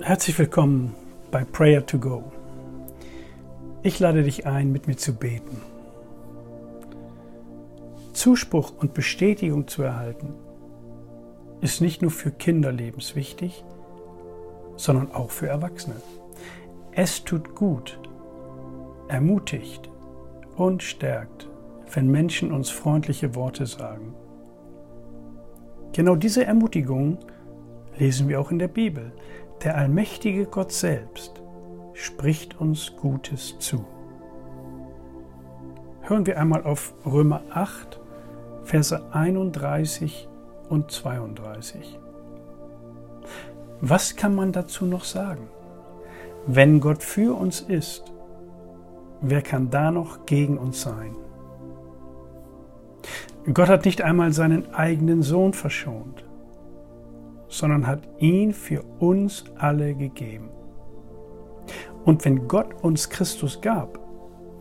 Herzlich willkommen bei Prayer to Go. Ich lade dich ein, mit mir zu beten. Zuspruch und Bestätigung zu erhalten, ist nicht nur für Kinder lebenswichtig, sondern auch für Erwachsene. Es tut gut, ermutigt und stärkt, wenn Menschen uns freundliche Worte sagen. Genau diese Ermutigung lesen wir auch in der Bibel. Der allmächtige Gott selbst spricht uns Gutes zu. Hören wir einmal auf Römer 8, Verse 31 und 32. Was kann man dazu noch sagen? Wenn Gott für uns ist, wer kann da noch gegen uns sein? Gott hat nicht einmal seinen eigenen Sohn verschont, sondern hat ihn für uns alle gegeben. Und wenn Gott uns Christus gab,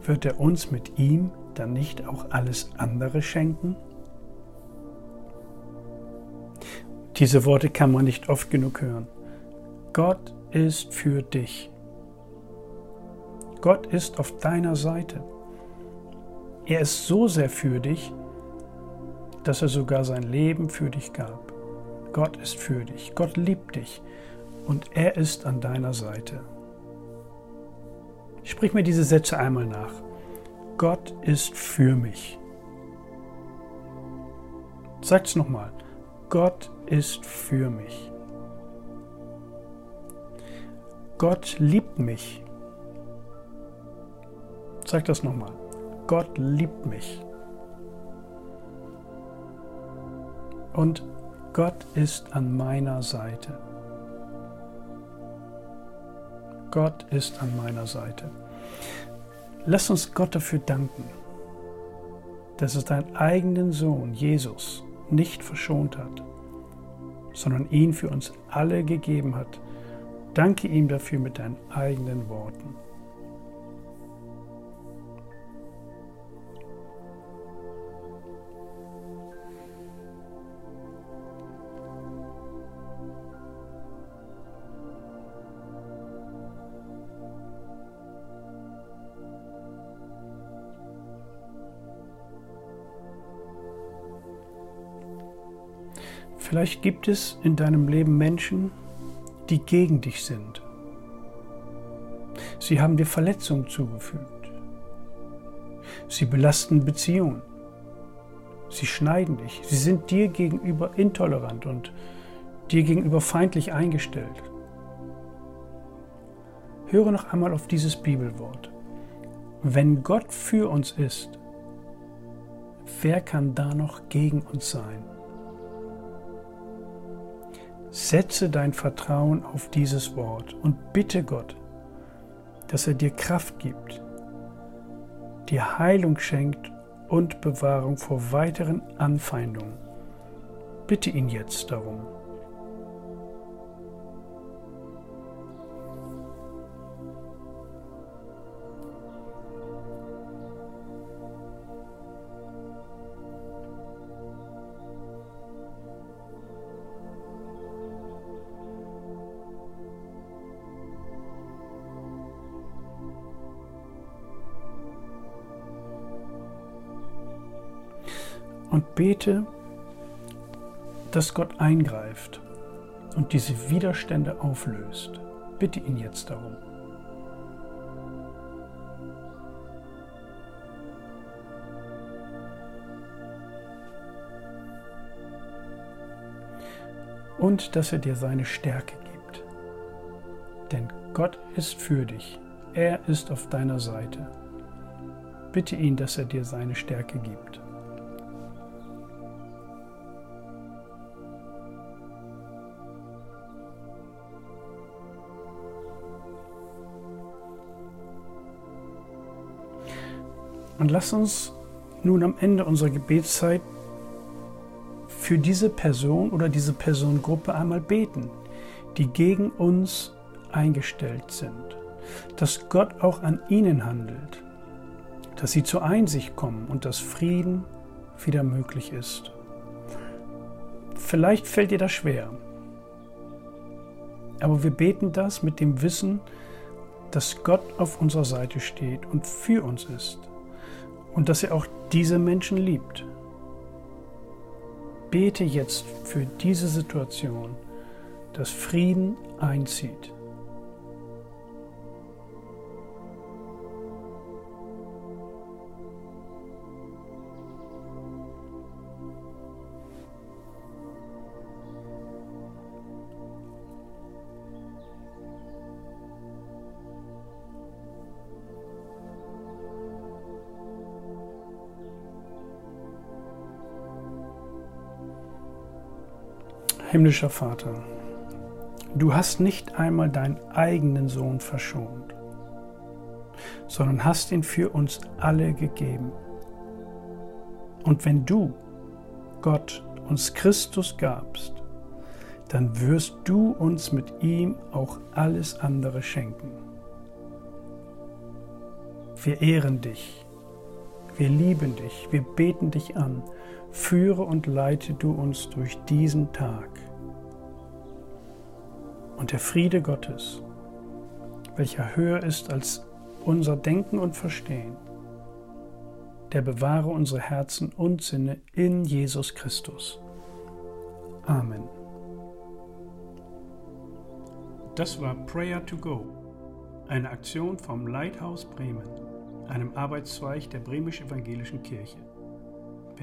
wird er uns mit ihm dann nicht auch alles andere schenken? Diese Worte kann man nicht oft genug hören. Gott ist für dich. Gott ist auf deiner Seite. Er ist so sehr für dich, dass er sogar sein Leben für dich gab. Gott ist für dich. Gott liebt dich und er ist an deiner Seite. Sprich mir diese Sätze einmal nach. Gott ist für mich. Sag's nochmal. Gott ist für mich. Gott liebt mich. Sag das nochmal. Gott liebt mich. Und Gott ist an meiner Seite. Gott ist an meiner Seite. Lass uns Gott dafür danken, dass es deinen eigenen Sohn Jesus nicht verschont hat, sondern ihn für uns alle gegeben hat. Danke ihm dafür mit deinen eigenen Worten. Vielleicht gibt es in deinem Leben Menschen, die gegen dich sind. Sie haben dir Verletzungen zugefügt. Sie belasten Beziehungen. Sie schneiden dich. Sie sind dir gegenüber intolerant und dir gegenüber feindlich eingestellt. Höre noch einmal auf dieses Bibelwort. Wenn Gott für uns ist, wer kann da noch gegen uns sein? Setze dein Vertrauen auf dieses Wort und bitte Gott, dass er dir Kraft gibt, dir Heilung schenkt und Bewahrung vor weiteren Anfeindungen. Bitte ihn jetzt darum. Und bete, dass Gott eingreift und diese Widerstände auflöst. Bitte ihn jetzt darum. Und dass er dir seine Stärke gibt. Denn Gott ist für dich. Er ist auf deiner Seite. Bitte ihn, dass er dir seine Stärke gibt. Und lass uns nun am Ende unserer Gebetszeit für diese Person oder diese Personengruppe einmal beten, die gegen uns eingestellt sind. Dass Gott auch an ihnen handelt, dass sie zur Einsicht kommen und dass Frieden wieder möglich ist. Vielleicht fällt dir das schwer, Aber wir beten das mit dem Wissen, dass Gott auf unserer Seite steht und für uns ist und dass er auch diese Menschen liebt. Bete jetzt für diese Situation, dass Frieden einzieht. Himmlischer Vater, du hast nicht einmal deinen eigenen Sohn verschont, sondern hast ihn für uns alle gegeben. Und wenn du, Gott, uns Christus gabst, dann wirst du uns mit ihm auch alles andere schenken. Wir ehren dich, wir lieben dich, wir beten dich an, führe und leite du uns durch diesen Tag. Und der Friede Gottes, welcher höher ist als unser Denken und Verstehen, der bewahre unsere Herzen und Sinne in Jesus Christus. Amen. Das war Prayer to Go, eine Aktion vom Lighthouse Bremen, einem Arbeitszweig der Bremisch-Evangelischen Kirche.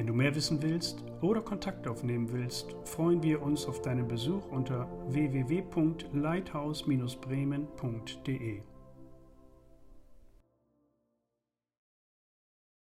Wenn du mehr wissen willst oder Kontakt aufnehmen willst, freuen wir uns auf deinen Besuch unter www.lighthouse-bremen.de.